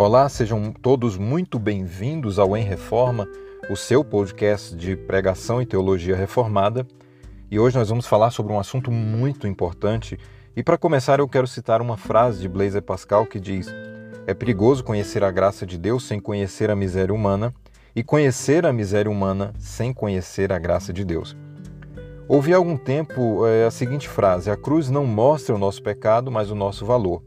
Olá, sejam todos muito bem-vindos ao Em Reforma, o seu podcast de pregação e teologia reformada. E hoje nós vamos falar sobre um assunto muito importante. E para começar, eu quero citar uma frase de Blaise Pascal que diz: É perigoso conhecer a graça de Deus sem conhecer a miséria humana, e conhecer a miséria humana sem conhecer a graça de Deus. Ouvi há algum tempo é, a seguinte frase: A cruz não mostra o nosso pecado, mas o nosso valor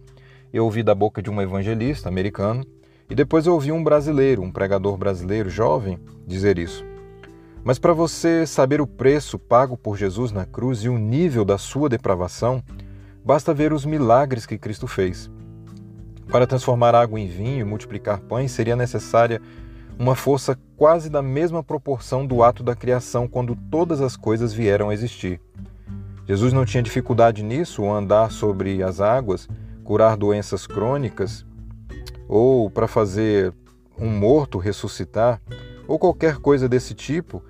eu ouvi da boca de um evangelista americano e depois eu ouvi um brasileiro, um pregador brasileiro jovem, dizer isso. Mas para você saber o preço pago por Jesus na cruz e o nível da sua depravação, basta ver os milagres que Cristo fez. Para transformar água em vinho e multiplicar pães, seria necessária uma força quase da mesma proporção do ato da criação quando todas as coisas vieram a existir. Jesus não tinha dificuldade nisso, ou andar sobre as águas, curar doenças crônicas, ou para fazer um morto ressuscitar, ou qualquer coisa desse tipo,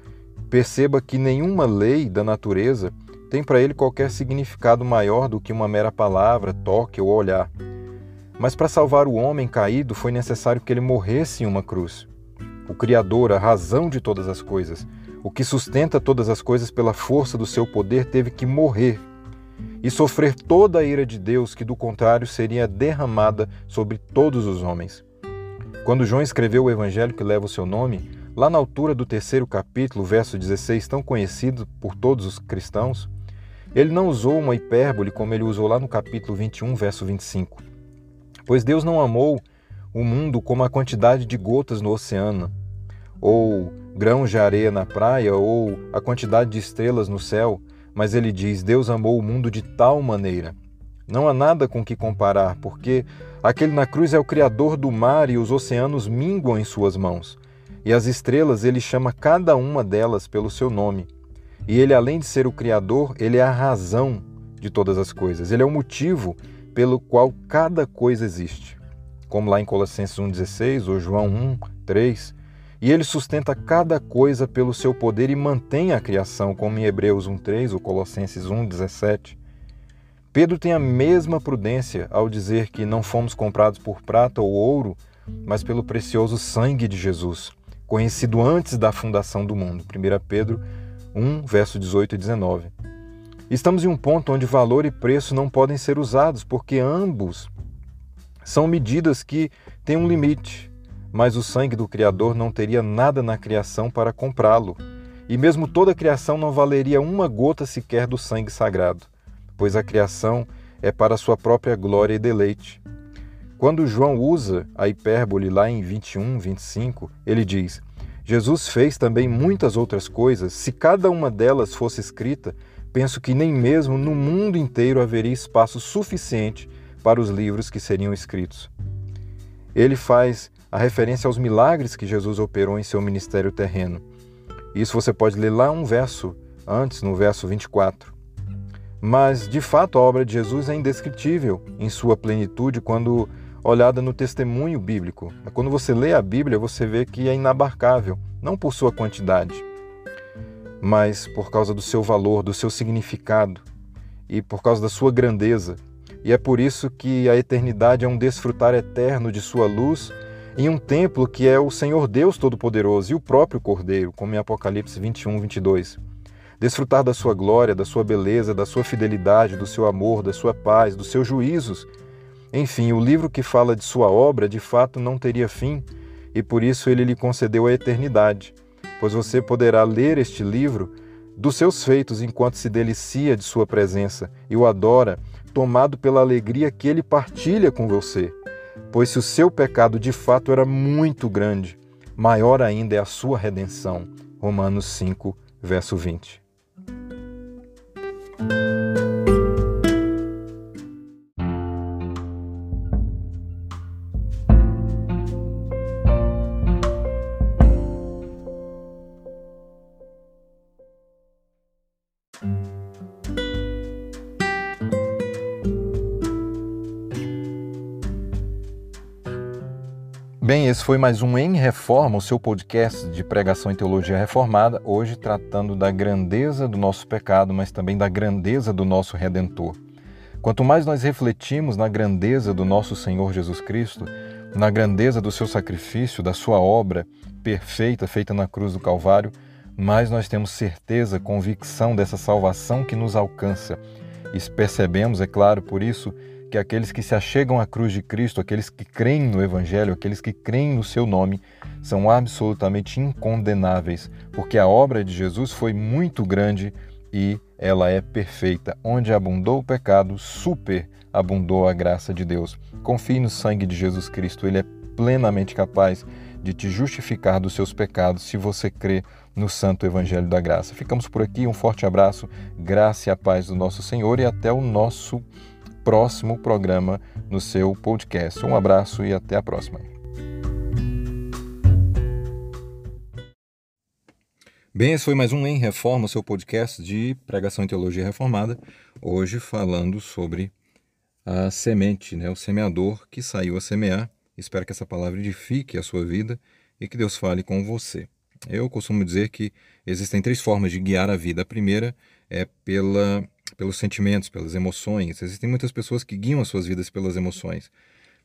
perceba que nenhuma lei da natureza tem para ele qualquer significado maior do que uma mera palavra, toque ou olhar. Mas para salvar o homem caído foi necessário que ele morresse em uma cruz. O Criador, a razão de todas as coisas, o que sustenta todas as coisas pela força do seu poder, teve que morrer e sofrer toda a ira de Deus, que do contrário seria derramada sobre todos os homens. Quando João escreveu o evangelho que leva o seu nome, lá na altura do terceiro capítulo, verso 16, tão conhecido por todos os cristãos, ele não usou uma hipérbole como ele usou lá no capítulo 21, verso 25. Pois Deus não amou o mundo como a quantidade de gotas no oceano, ou grãos de areia na praia, ou a quantidade de estrelas no céu, mas ele diz: Deus amou o mundo de tal maneira. Não há nada com que comparar, porque aquele na cruz é o Criador do mar e os oceanos minguam em suas mãos. E as estrelas ele chama cada uma delas pelo seu nome. E ele, além de ser o Criador, ele é a razão de todas as coisas. Ele é o motivo pelo qual cada coisa existe. Como lá em Colossenses 1,16 ou João 1, 3, e ele sustenta cada coisa pelo seu poder e mantém a criação, como em Hebreus 1:3 ou Colossenses 1:17. Pedro tem a mesma prudência ao dizer que não fomos comprados por prata ou ouro, mas pelo precioso sangue de Jesus, conhecido antes da fundação do mundo. 1 Pedro 1, verso 18 e 19. Estamos em um ponto onde valor e preço não podem ser usados, porque ambos são medidas que têm um limite mas o sangue do Criador não teria nada na criação para comprá-lo, e mesmo toda a criação não valeria uma gota sequer do sangue sagrado, pois a criação é para sua própria glória e deleite. Quando João usa a hipérbole lá em 21, 25, ele diz: Jesus fez também muitas outras coisas, se cada uma delas fosse escrita, penso que nem mesmo no mundo inteiro haveria espaço suficiente para os livros que seriam escritos. Ele faz a referência aos milagres que Jesus operou em seu ministério terreno. Isso você pode ler lá um verso antes, no verso 24. Mas, de fato, a obra de Jesus é indescritível em sua plenitude quando olhada no testemunho bíblico. Quando você lê a Bíblia, você vê que é inabarcável, não por sua quantidade, mas por causa do seu valor, do seu significado e por causa da sua grandeza. E é por isso que a eternidade é um desfrutar eterno de sua luz em um templo que é o Senhor Deus Todo-Poderoso e o próprio Cordeiro, como em Apocalipse 21, 22. Desfrutar da sua glória, da sua beleza, da sua fidelidade, do seu amor, da sua paz, dos seus juízos. Enfim, o livro que fala de sua obra de fato não teria fim e por isso ele lhe concedeu a eternidade, pois você poderá ler este livro dos seus feitos enquanto se delicia de sua presença e o adora, tomado pela alegria que ele partilha com você. Pois se o seu pecado de fato era muito grande, maior ainda é a sua redenção. Romanos 5, verso 20. Esse foi mais um Em Reforma, o seu podcast de pregação e teologia reformada, hoje tratando da grandeza do nosso pecado, mas também da grandeza do nosso Redentor. Quanto mais nós refletimos na grandeza do nosso Senhor Jesus Cristo, na grandeza do seu sacrifício, da sua obra perfeita feita na cruz do Calvário, mais nós temos certeza, convicção dessa salvação que nos alcança. E percebemos, é claro, por isso, que aqueles que se achegam à cruz de Cristo, aqueles que creem no Evangelho, aqueles que creem no seu nome, são absolutamente incondenáveis, porque a obra de Jesus foi muito grande e ela é perfeita. Onde abundou o pecado, super abundou a graça de Deus. Confie no sangue de Jesus Cristo, ele é plenamente capaz de te justificar dos seus pecados se você crê no Santo Evangelho da Graça. Ficamos por aqui, um forte abraço, graça e a paz do nosso Senhor e até o nosso próximo programa no seu podcast. Um abraço e até a próxima. Bem, esse foi mais um Em Reforma, seu podcast de pregação e teologia reformada. Hoje falando sobre a semente, né? o semeador que saiu a semear. Espero que essa palavra edifique a sua vida e que Deus fale com você. Eu costumo dizer que existem três formas de guiar a vida. A primeira é pela pelos sentimentos, pelas emoções. Existem muitas pessoas que guiam as suas vidas pelas emoções.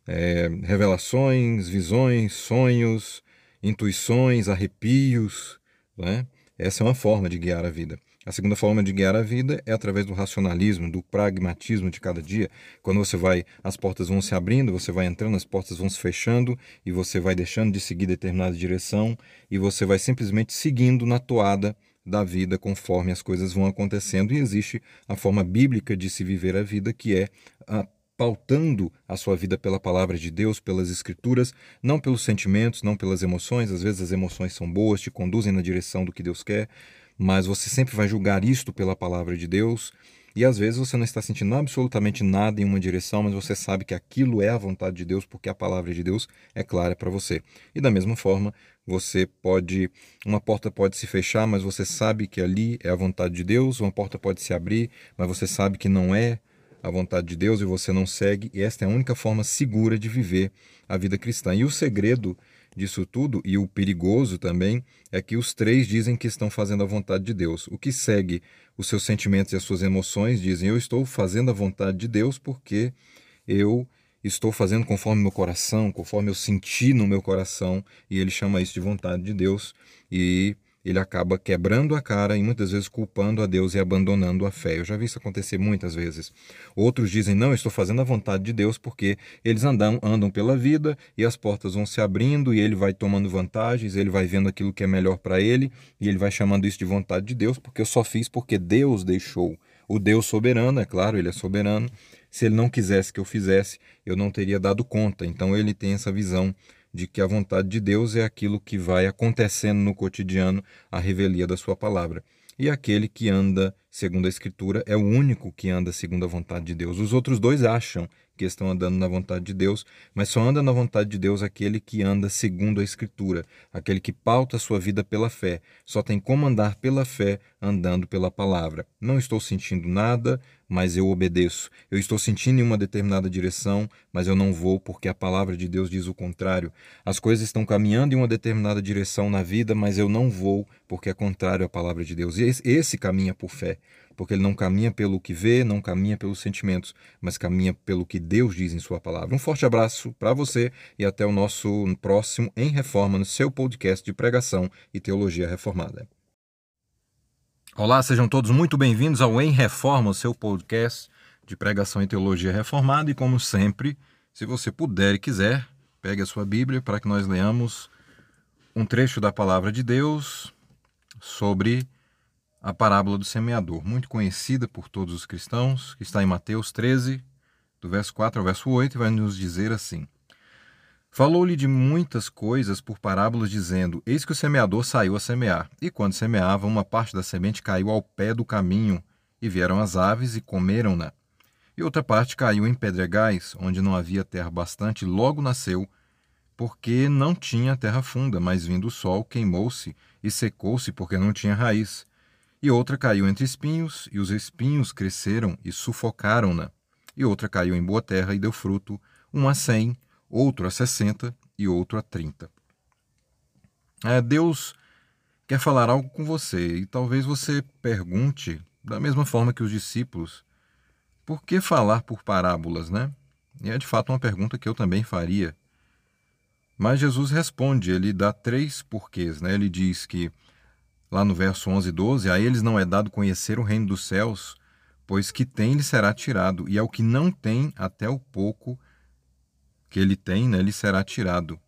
É, revelações, visões, sonhos, intuições, arrepios. Né? Essa é uma forma de guiar a vida. A segunda forma de guiar a vida é através do racionalismo, do pragmatismo de cada dia. Quando você vai, as portas vão se abrindo, você vai entrando, as portas vão se fechando e você vai deixando de seguir determinada direção e você vai simplesmente seguindo na toada da vida conforme as coisas vão acontecendo. E existe a forma bíblica de se viver a vida, que é a pautando a sua vida pela palavra de Deus, pelas escrituras, não pelos sentimentos, não pelas emoções. Às vezes as emoções são boas, te conduzem na direção do que Deus quer, mas você sempre vai julgar isto pela palavra de Deus. E às vezes você não está sentindo absolutamente nada em uma direção, mas você sabe que aquilo é a vontade de Deus, porque a palavra de Deus é clara para você. E da mesma forma, você pode, uma porta pode se fechar, mas você sabe que ali é a vontade de Deus, uma porta pode se abrir, mas você sabe que não é a vontade de Deus e você não segue, e esta é a única forma segura de viver a vida cristã. E o segredo disso tudo, e o perigoso também, é que os três dizem que estão fazendo a vontade de Deus. O que segue os seus sentimentos e as suas emoções dizem: Eu estou fazendo a vontade de Deus porque eu estou fazendo conforme meu coração, conforme eu senti no meu coração, e ele chama isso de vontade de Deus, e ele acaba quebrando a cara e muitas vezes culpando a Deus e abandonando a fé. Eu já vi isso acontecer muitas vezes. Outros dizem: Não, estou fazendo a vontade de Deus porque eles andam, andam pela vida e as portas vão se abrindo e ele vai tomando vantagens, ele vai vendo aquilo que é melhor para ele e ele vai chamando isso de vontade de Deus porque eu só fiz porque Deus deixou. O Deus soberano, é claro, ele é soberano, se ele não quisesse que eu fizesse, eu não teria dado conta. Então ele tem essa visão de que a vontade de Deus é aquilo que vai acontecendo no cotidiano, a revelia da sua palavra. E aquele que anda segundo a Escritura é o único que anda segundo a vontade de Deus. Os outros dois acham que estão andando na vontade de Deus, mas só anda na vontade de Deus aquele que anda segundo a Escritura, aquele que pauta a sua vida pela fé. Só tem como andar pela fé andando pela palavra. Não estou sentindo nada, mas eu obedeço. Eu estou sentindo em uma determinada direção, mas eu não vou porque a palavra de Deus diz o contrário. As coisas estão caminhando em uma determinada direção na vida, mas eu não vou porque é contrário à palavra de Deus. E esse caminha por fé porque ele não caminha pelo que vê, não caminha pelos sentimentos, mas caminha pelo que Deus diz em Sua palavra. Um forte abraço para você e até o nosso próximo Em Reforma, no seu podcast de pregação e teologia reformada. Olá, sejam todos muito bem-vindos ao Em Reforma, o seu podcast de pregação e teologia reformada. E como sempre, se você puder e quiser, pegue a sua Bíblia para que nós leamos um trecho da palavra de Deus sobre a parábola do semeador, muito conhecida por todos os cristãos, que está em Mateus 13, do verso 4 ao verso 8, e vai nos dizer assim: Falou-lhe de muitas coisas por parábolas, dizendo: Eis que o semeador saiu a semear, e quando semeava, uma parte da semente caiu ao pé do caminho, e vieram as aves e comeram-na. E outra parte caiu em pedregais, onde não havia terra bastante, e logo nasceu, porque não tinha terra funda, mas vindo o sol, queimou-se e secou-se, porque não tinha raiz e outra caiu entre espinhos, e os espinhos cresceram e sufocaram-na. E outra caiu em boa terra e deu fruto, um a cem, outro a sessenta e outro a trinta. É, Deus quer falar algo com você, e talvez você pergunte, da mesma forma que os discípulos, por que falar por parábolas, né? E é de fato uma pergunta que eu também faria. Mas Jesus responde, ele dá três porquês. Né? Ele diz que, lá no verso 11 e 12, a eles não é dado conhecer o reino dos céus, pois que tem lhe será tirado, e ao que não tem, até o pouco que ele tem, né, lhe será tirado.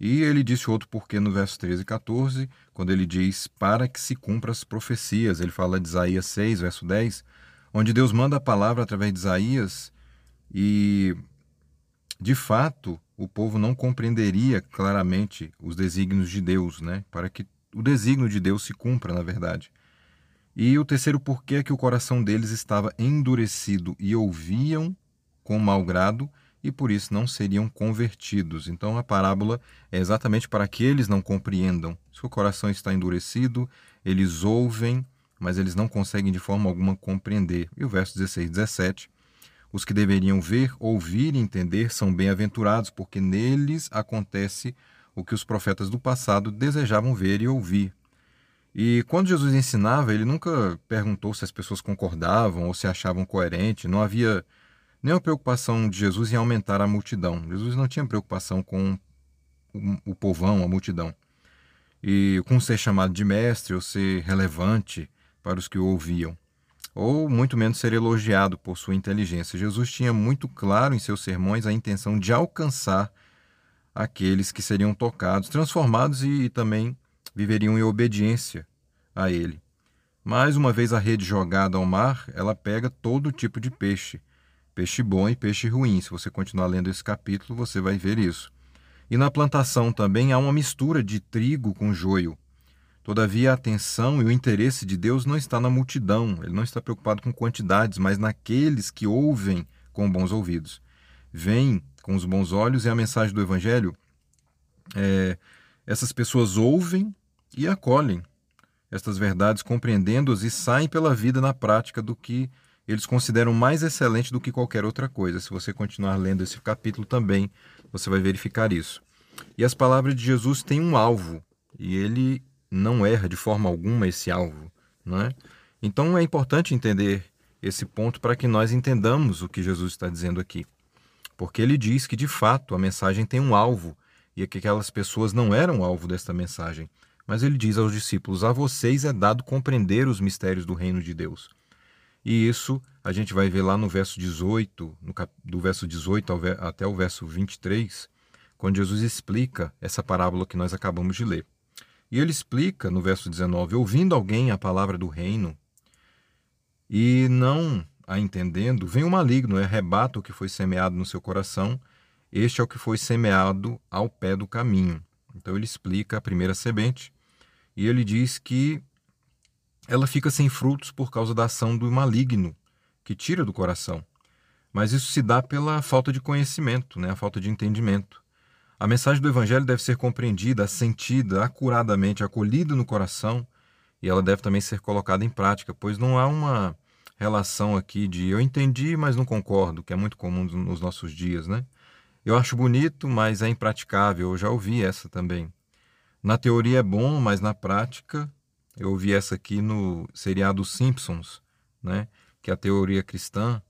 E ele disse outro porquê no verso 13 e 14, quando ele diz para que se cumpra as profecias. Ele fala de Isaías 6, verso 10, onde Deus manda a palavra através de Isaías e, de fato, o povo não compreenderia claramente os desígnios de Deus, né? para que o desígnio de Deus se cumpra, na verdade. E o terceiro porquê é que o coração deles estava endurecido e ouviam com mau grado e por isso não seriam convertidos. Então a parábola é exatamente para que eles não compreendam. Se o coração está endurecido, eles ouvem, mas eles não conseguem de forma alguma compreender. E o verso 16 e 17 os que deveriam ver, ouvir e entender são bem-aventurados, porque neles acontece o que os profetas do passado desejavam ver e ouvir. E quando Jesus ensinava, ele nunca perguntou se as pessoas concordavam ou se achavam coerente, não havia nenhuma preocupação de Jesus em aumentar a multidão. Jesus não tinha preocupação com o povão, a multidão, e com ser chamado de mestre ou ser relevante para os que o ouviam ou muito menos ser elogiado por sua inteligência. Jesus tinha muito claro em seus sermões a intenção de alcançar aqueles que seriam tocados, transformados e, e também viveriam em obediência a ele. Mais uma vez a rede jogada ao mar, ela pega todo tipo de peixe, peixe bom e peixe ruim. Se você continuar lendo esse capítulo, você vai ver isso. E na plantação também há uma mistura de trigo com joio. Todavia, a atenção e o interesse de Deus não está na multidão, ele não está preocupado com quantidades, mas naqueles que ouvem com bons ouvidos. Vêm com os bons olhos e a mensagem do Evangelho, é, essas pessoas ouvem e acolhem estas verdades, compreendendo-as e saem pela vida na prática do que eles consideram mais excelente do que qualquer outra coisa. Se você continuar lendo esse capítulo também, você vai verificar isso. E as palavras de Jesus têm um alvo, e ele não erra de forma alguma esse alvo. Não é? Então é importante entender esse ponto para que nós entendamos o que Jesus está dizendo aqui. Porque ele diz que, de fato, a mensagem tem um alvo e que aquelas pessoas não eram alvo desta mensagem. Mas ele diz aos discípulos: A vocês é dado compreender os mistérios do reino de Deus. E isso a gente vai ver lá no verso 18, no cap... do verso 18 até o verso 23, quando Jesus explica essa parábola que nós acabamos de ler. E ele explica no verso 19: ouvindo alguém a palavra do reino e não a entendendo, vem o maligno e arrebata o que foi semeado no seu coração. Este é o que foi semeado ao pé do caminho. Então ele explica a primeira semente e ele diz que ela fica sem frutos por causa da ação do maligno que tira do coração. Mas isso se dá pela falta de conhecimento, né? a falta de entendimento. A mensagem do Evangelho deve ser compreendida, sentida, acuradamente, acolhida no coração e ela deve também ser colocada em prática, pois não há uma relação aqui de eu entendi, mas não concordo, que é muito comum nos nossos dias, né? Eu acho bonito, mas é impraticável. Eu já ouvi essa também. Na teoria é bom, mas na prática, eu ouvi essa aqui no seriado Simpsons, né? Que a teoria cristã,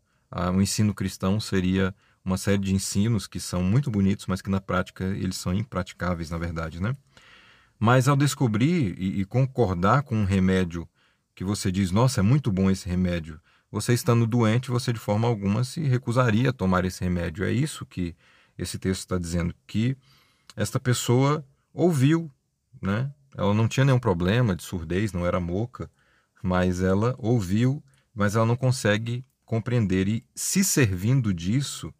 o ensino cristão seria uma série de ensinos que são muito bonitos, mas que na prática eles são impraticáveis, na verdade, né? Mas ao descobrir e, e concordar com um remédio que você diz, nossa, é muito bom esse remédio, você estando doente, você de forma alguma se recusaria a tomar esse remédio. É isso que esse texto está dizendo, que esta pessoa ouviu, né? Ela não tinha nenhum problema de surdez, não era moca, mas ela ouviu, mas ela não consegue compreender e se servindo disso,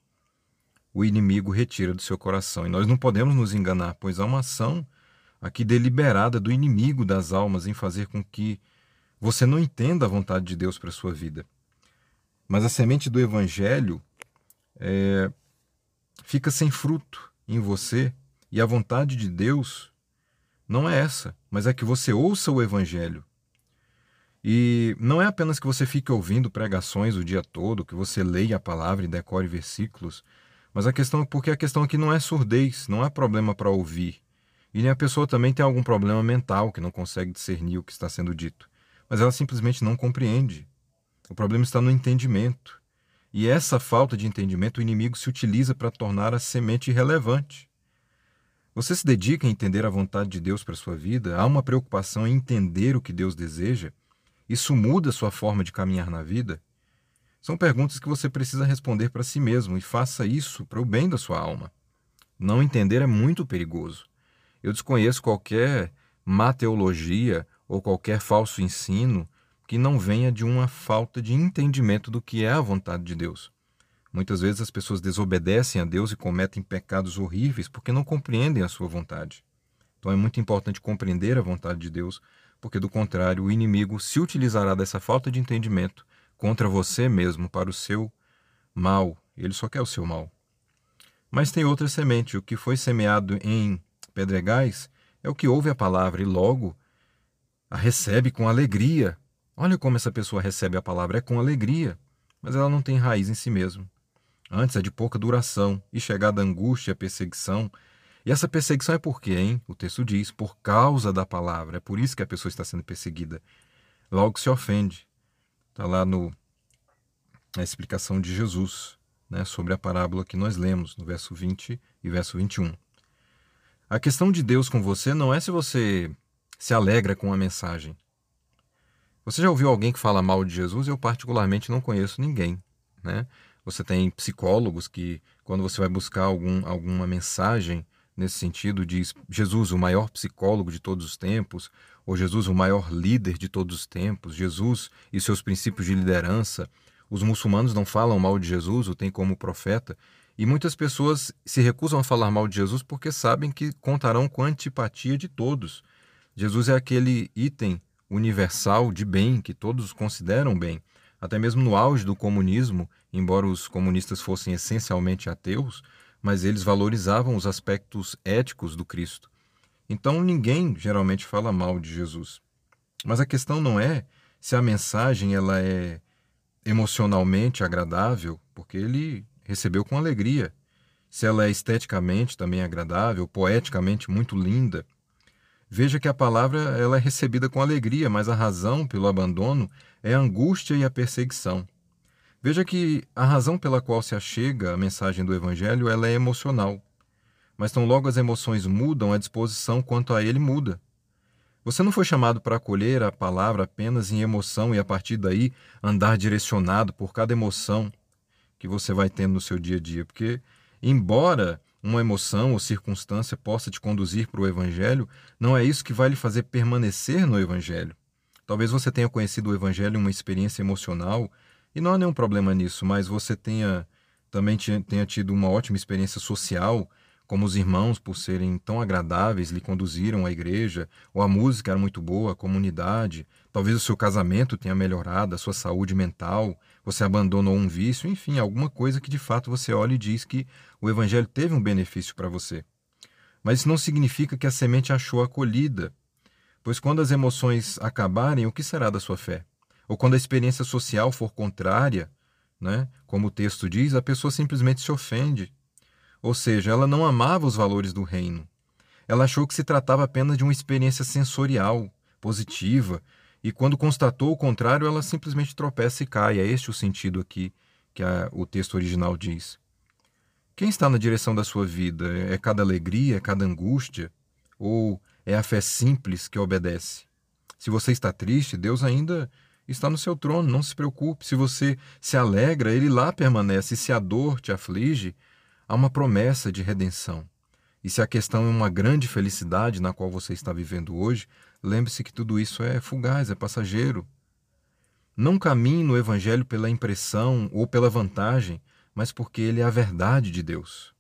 o inimigo retira do seu coração. E nós não podemos nos enganar, pois há uma ação aqui deliberada do inimigo das almas em fazer com que você não entenda a vontade de Deus para a sua vida. Mas a semente do evangelho é, fica sem fruto em você e a vontade de Deus não é essa, mas é que você ouça o evangelho. E não é apenas que você fique ouvindo pregações o dia todo, que você leia a palavra e decore versículos, mas a questão, porque a questão aqui não é surdez, não é problema para ouvir. E a pessoa também tem algum problema mental que não consegue discernir o que está sendo dito. Mas ela simplesmente não compreende. O problema está no entendimento. E essa falta de entendimento o inimigo se utiliza para tornar a semente irrelevante. Você se dedica a entender a vontade de Deus para sua vida? Há uma preocupação em entender o que Deus deseja? Isso muda sua forma de caminhar na vida? São perguntas que você precisa responder para si mesmo e faça isso para o bem da sua alma. Não entender é muito perigoso. Eu desconheço qualquer má teologia ou qualquer falso ensino que não venha de uma falta de entendimento do que é a vontade de Deus. Muitas vezes as pessoas desobedecem a Deus e cometem pecados horríveis porque não compreendem a sua vontade. Então é muito importante compreender a vontade de Deus, porque do contrário, o inimigo se utilizará dessa falta de entendimento contra você mesmo para o seu mal. Ele só quer o seu mal. Mas tem outra semente. O que foi semeado em pedregais é o que ouve a palavra e logo a recebe com alegria Olha como essa pessoa recebe a palavra, é com alegria, mas ela não tem raiz em si mesma. Antes é de pouca duração e chegada a angústia a perseguição. E essa perseguição é por quê, hein? O texto diz, por causa da palavra. É por isso que a pessoa está sendo perseguida. Logo se ofende. Está lá no, na explicação de Jesus né, sobre a parábola que nós lemos, no verso 20 e verso 21. A questão de Deus com você não é se você se alegra com a mensagem. Você já ouviu alguém que fala mal de Jesus? Eu, particularmente, não conheço ninguém. Né? Você tem psicólogos que, quando você vai buscar algum, alguma mensagem nesse sentido, diz Jesus, o maior psicólogo de todos os tempos, ou Jesus, o maior líder de todos os tempos, Jesus e seus princípios de liderança. Os muçulmanos não falam mal de Jesus, o têm como profeta, e muitas pessoas se recusam a falar mal de Jesus porque sabem que contarão com a antipatia de todos. Jesus é aquele item universal de bem que todos consideram bem. Até mesmo no auge do comunismo, embora os comunistas fossem essencialmente ateus, mas eles valorizavam os aspectos éticos do Cristo. Então ninguém geralmente fala mal de Jesus. Mas a questão não é se a mensagem ela é emocionalmente agradável, porque ele recebeu com alegria. Se ela é esteticamente também agradável, poeticamente muito linda, Veja que a palavra ela é recebida com alegria, mas a razão pelo abandono é a angústia e a perseguição. Veja que a razão pela qual se achega a mensagem do Evangelho ela é emocional. Mas tão logo as emoções mudam, a disposição quanto a ele muda. Você não foi chamado para acolher a palavra apenas em emoção e a partir daí andar direcionado por cada emoção que você vai tendo no seu dia a dia, porque embora uma emoção ou circunstância possa te conduzir para o Evangelho, não é isso que vai lhe fazer permanecer no Evangelho. Talvez você tenha conhecido o Evangelho em uma experiência emocional, e não há nenhum problema nisso, mas você tenha também tenha tido uma ótima experiência social como os irmãos, por serem tão agradáveis, lhe conduziram à igreja, ou a música era muito boa, a comunidade, talvez o seu casamento tenha melhorado, a sua saúde mental, você abandonou um vício, enfim, alguma coisa que de fato você olha e diz que o evangelho teve um benefício para você. Mas isso não significa que a semente achou acolhida, pois quando as emoções acabarem, o que será da sua fé? Ou quando a experiência social for contrária, né? como o texto diz, a pessoa simplesmente se ofende ou seja, ela não amava os valores do reino. Ela achou que se tratava apenas de uma experiência sensorial, positiva, e quando constatou o contrário, ela simplesmente tropeça e cai. É este o sentido aqui que a, o texto original diz. Quem está na direção da sua vida? É cada alegria, é cada angústia? Ou é a fé simples que obedece? Se você está triste, Deus ainda está no seu trono, não se preocupe. Se você se alegra, ele lá permanece. E se a dor te aflige, há uma promessa de redenção. E se a questão é uma grande felicidade na qual você está vivendo hoje, lembre-se que tudo isso é fugaz, é passageiro. Não caminhe no Evangelho pela impressão ou pela vantagem, mas porque ele é a verdade de Deus.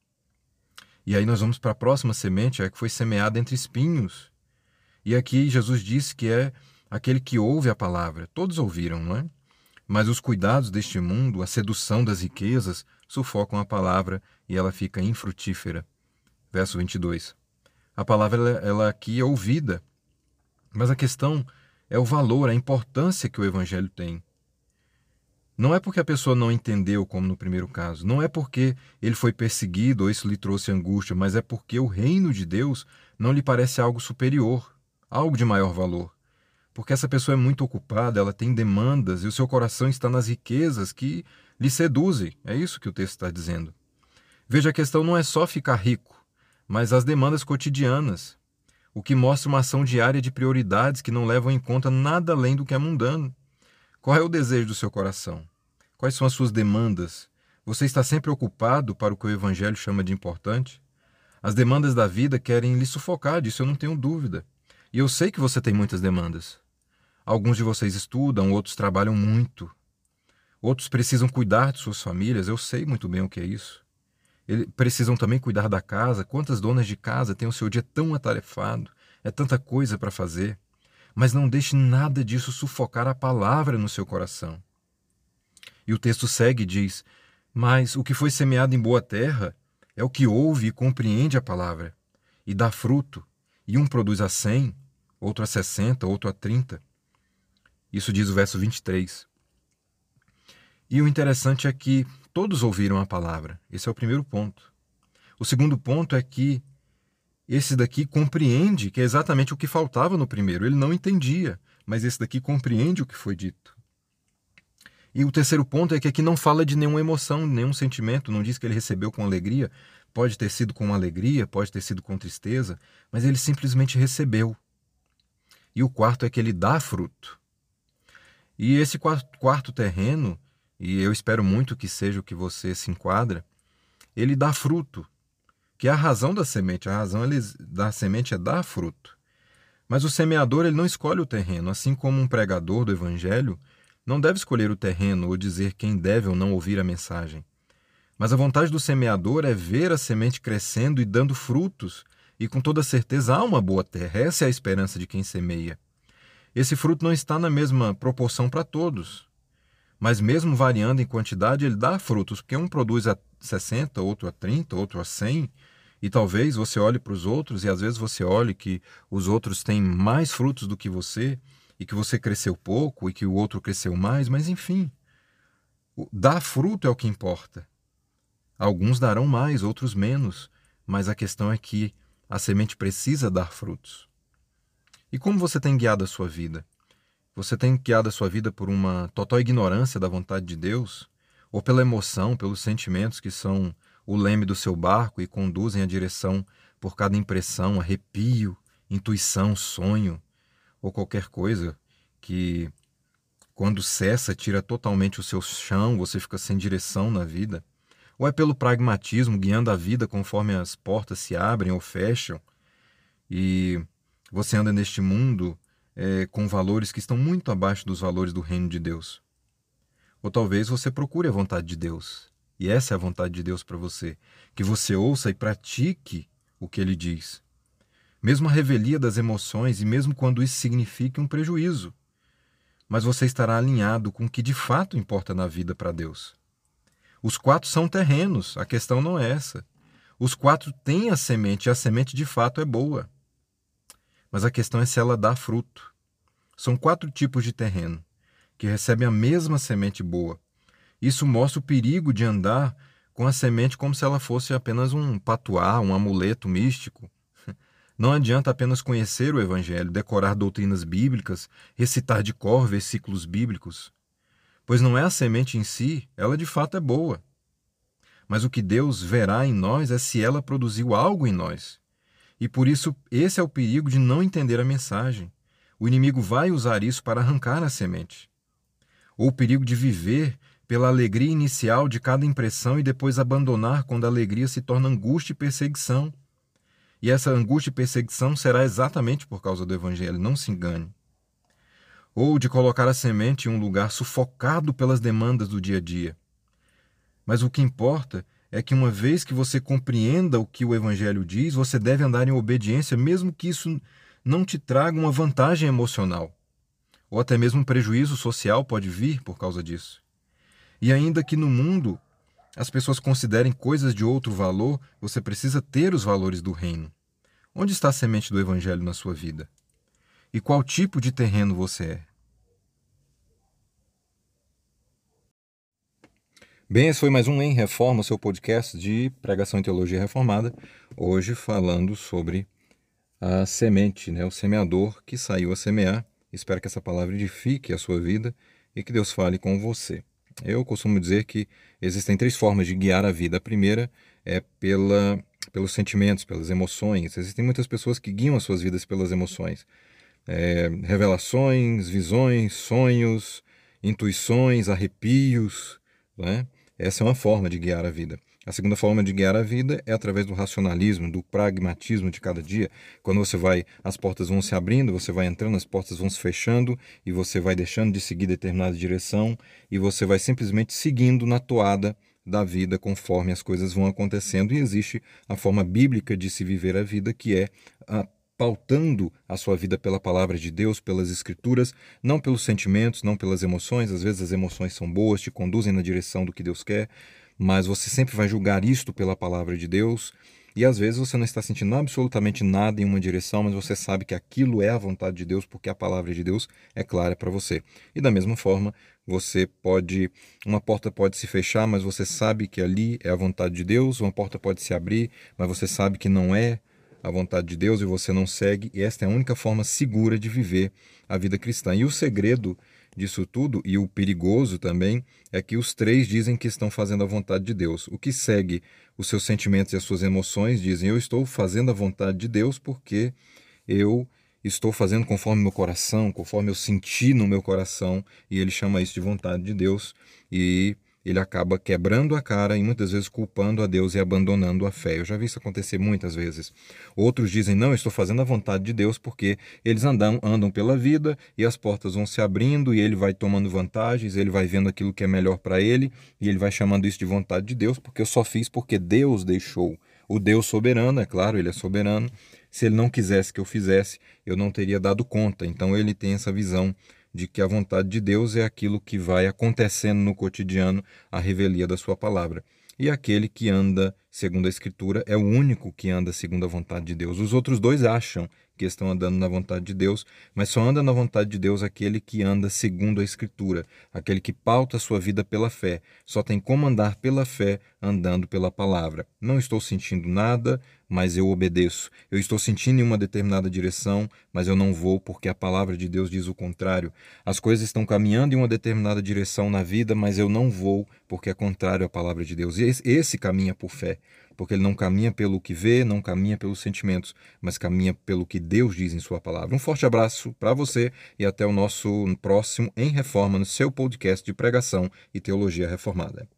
E aí nós vamos para a próxima semente, é que foi semeada entre espinhos. E aqui Jesus disse que é aquele que ouve a palavra. Todos ouviram, não é? Mas os cuidados deste mundo, a sedução das riquezas, sufocam a palavra e ela fica infrutífera. Verso 22. A palavra ela, aqui é ouvida, mas a questão é o valor, a importância que o evangelho tem. Não é porque a pessoa não entendeu, como no primeiro caso, não é porque ele foi perseguido ou isso lhe trouxe angústia, mas é porque o reino de Deus não lhe parece algo superior, algo de maior valor porque essa pessoa é muito ocupada, ela tem demandas e o seu coração está nas riquezas que lhe seduzem. É isso que o texto está dizendo. Veja, a questão não é só ficar rico, mas as demandas cotidianas, o que mostra uma ação diária de prioridades que não levam em conta nada além do que é mundano. Qual é o desejo do seu coração? Quais são as suas demandas? Você está sempre ocupado para o que o Evangelho chama de importante? As demandas da vida querem lhe sufocar, disso eu não tenho dúvida. E eu sei que você tem muitas demandas. Alguns de vocês estudam, outros trabalham muito. Outros precisam cuidar de suas famílias, eu sei muito bem o que é isso. Eles precisam também cuidar da casa. Quantas donas de casa têm o seu dia tão atarefado? É tanta coisa para fazer. Mas não deixe nada disso sufocar a palavra no seu coração. E o texto segue e diz: Mas o que foi semeado em boa terra é o que ouve e compreende a palavra, e dá fruto, e um produz a cem, outro a sessenta, outro a trinta. Isso diz o verso 23. E o interessante é que todos ouviram a palavra. Esse é o primeiro ponto. O segundo ponto é que esse daqui compreende que é exatamente o que faltava no primeiro. Ele não entendia, mas esse daqui compreende o que foi dito. E o terceiro ponto é que aqui não fala de nenhuma emoção, nenhum sentimento, não diz que ele recebeu com alegria. Pode ter sido com alegria, pode ter sido com tristeza, mas ele simplesmente recebeu. E o quarto é que ele dá fruto. E esse quarto terreno, e eu espero muito que seja o que você se enquadra, ele dá fruto, que é a razão da semente. A razão da semente é dar fruto. Mas o semeador ele não escolhe o terreno, assim como um pregador do evangelho não deve escolher o terreno ou dizer quem deve ou não ouvir a mensagem. Mas a vontade do semeador é ver a semente crescendo e dando frutos, e com toda certeza há uma boa terra. Essa é a esperança de quem semeia. Esse fruto não está na mesma proporção para todos, mas mesmo variando em quantidade, ele dá frutos, porque um produz a 60, outro a 30, outro a 100, e talvez você olhe para os outros e às vezes você olhe que os outros têm mais frutos do que você, e que você cresceu pouco e que o outro cresceu mais, mas enfim, dar fruto é o que importa. Alguns darão mais, outros menos, mas a questão é que a semente precisa dar frutos. E como você tem guiado a sua vida? Você tem guiado a sua vida por uma total ignorância da vontade de Deus? Ou pela emoção, pelos sentimentos que são o leme do seu barco e conduzem a direção por cada impressão, arrepio, intuição, sonho? ou qualquer coisa que quando cessa tira totalmente o seu chão, você fica sem direção na vida, ou é pelo pragmatismo guiando a vida conforme as portas se abrem ou fecham e você anda neste mundo é, com valores que estão muito abaixo dos valores do reino de Deus. Ou talvez você procure a vontade de Deus, e essa é a vontade de Deus para você, que você ouça e pratique o que ele diz mesmo a revelia das emoções e mesmo quando isso signifique um prejuízo. Mas você estará alinhado com o que de fato importa na vida para Deus. Os quatro são terrenos, a questão não é essa. Os quatro têm a semente e a semente de fato é boa. Mas a questão é se ela dá fruto. São quatro tipos de terreno que recebem a mesma semente boa. Isso mostra o perigo de andar com a semente como se ela fosse apenas um patuá, um amuleto místico não adianta apenas conhecer o Evangelho, decorar doutrinas bíblicas, recitar de cor versículos bíblicos, pois não é a semente em si, ela de fato é boa. Mas o que Deus verá em nós é se ela produziu algo em nós. E por isso, esse é o perigo de não entender a mensagem. O inimigo vai usar isso para arrancar a semente. Ou o perigo de viver pela alegria inicial de cada impressão e depois abandonar quando a alegria se torna angústia e perseguição. E essa angústia e perseguição será exatamente por causa do Evangelho, não se engane. Ou de colocar a semente em um lugar sufocado pelas demandas do dia a dia. Mas o que importa é que uma vez que você compreenda o que o Evangelho diz, você deve andar em obediência, mesmo que isso não te traga uma vantagem emocional. Ou até mesmo um prejuízo social pode vir por causa disso. E ainda que no mundo as pessoas considerem coisas de outro valor, você precisa ter os valores do reino. Onde está a semente do evangelho na sua vida? E qual tipo de terreno você é? Bem, esse foi mais um Em Reforma, seu podcast de pregação e teologia reformada. Hoje falando sobre a semente, né? o semeador que saiu a semear. Espero que essa palavra edifique a sua vida e que Deus fale com você. Eu costumo dizer que existem três formas de guiar a vida. A primeira é pela pelos sentimentos, pelas emoções. Existem muitas pessoas que guiam as suas vidas pelas emoções. É, revelações, visões, sonhos, intuições, arrepios. Né? Essa é uma forma de guiar a vida. A segunda forma de guiar a vida é através do racionalismo, do pragmatismo de cada dia. Quando você vai, as portas vão se abrindo, você vai entrando, as portas vão se fechando e você vai deixando de seguir determinada direção e você vai simplesmente seguindo na toada da vida conforme as coisas vão acontecendo. E existe a forma bíblica de se viver a vida, que é a pautando a sua vida pela palavra de Deus, pelas escrituras, não pelos sentimentos, não pelas emoções. Às vezes as emoções são boas, te conduzem na direção do que Deus quer, mas você sempre vai julgar isto pela palavra de Deus. E às vezes você não está sentindo absolutamente nada em uma direção, mas você sabe que aquilo é a vontade de Deus, porque a palavra de Deus é clara para você. E da mesma forma, você pode, uma porta pode se fechar, mas você sabe que ali é a vontade de Deus, uma porta pode se abrir, mas você sabe que não é a vontade de Deus e você não segue, e esta é a única forma segura de viver a vida cristã. E o segredo disso tudo, e o perigoso também, é que os três dizem que estão fazendo a vontade de Deus. O que segue os seus sentimentos e as suas emoções dizem: Eu estou fazendo a vontade de Deus porque eu estou fazendo conforme meu coração, conforme eu senti no meu coração, e ele chama isso de vontade de Deus. E ele acaba quebrando a cara e muitas vezes culpando a Deus e abandonando a fé. Eu já vi isso acontecer muitas vezes. Outros dizem: Não, estou fazendo a vontade de Deus porque eles andam, andam pela vida e as portas vão se abrindo e ele vai tomando vantagens, ele vai vendo aquilo que é melhor para ele e ele vai chamando isso de vontade de Deus porque eu só fiz porque Deus deixou. O Deus soberano, é claro, ele é soberano. Se ele não quisesse que eu fizesse, eu não teria dado conta. Então ele tem essa visão de que a vontade de Deus é aquilo que vai acontecendo no cotidiano, a revelia da sua palavra. E aquele que anda segundo a Escritura é o único que anda segundo a vontade de Deus. Os outros dois acham que estão andando na vontade de Deus, mas só anda na vontade de Deus aquele que anda segundo a Escritura, aquele que pauta a sua vida pela fé. Só tem como andar pela fé andando pela palavra. Não estou sentindo nada, mas eu obedeço. Eu estou sentindo em uma determinada direção, mas eu não vou porque a palavra de Deus diz o contrário. As coisas estão caminhando em uma determinada direção na vida, mas eu não vou porque é contrário à palavra de Deus. Esse caminha por fé porque ele não caminha pelo que vê, não caminha pelos sentimentos, mas caminha pelo que Deus diz em Sua palavra. Um forte abraço para você e até o nosso próximo Em Reforma, no seu podcast de pregação e teologia reformada.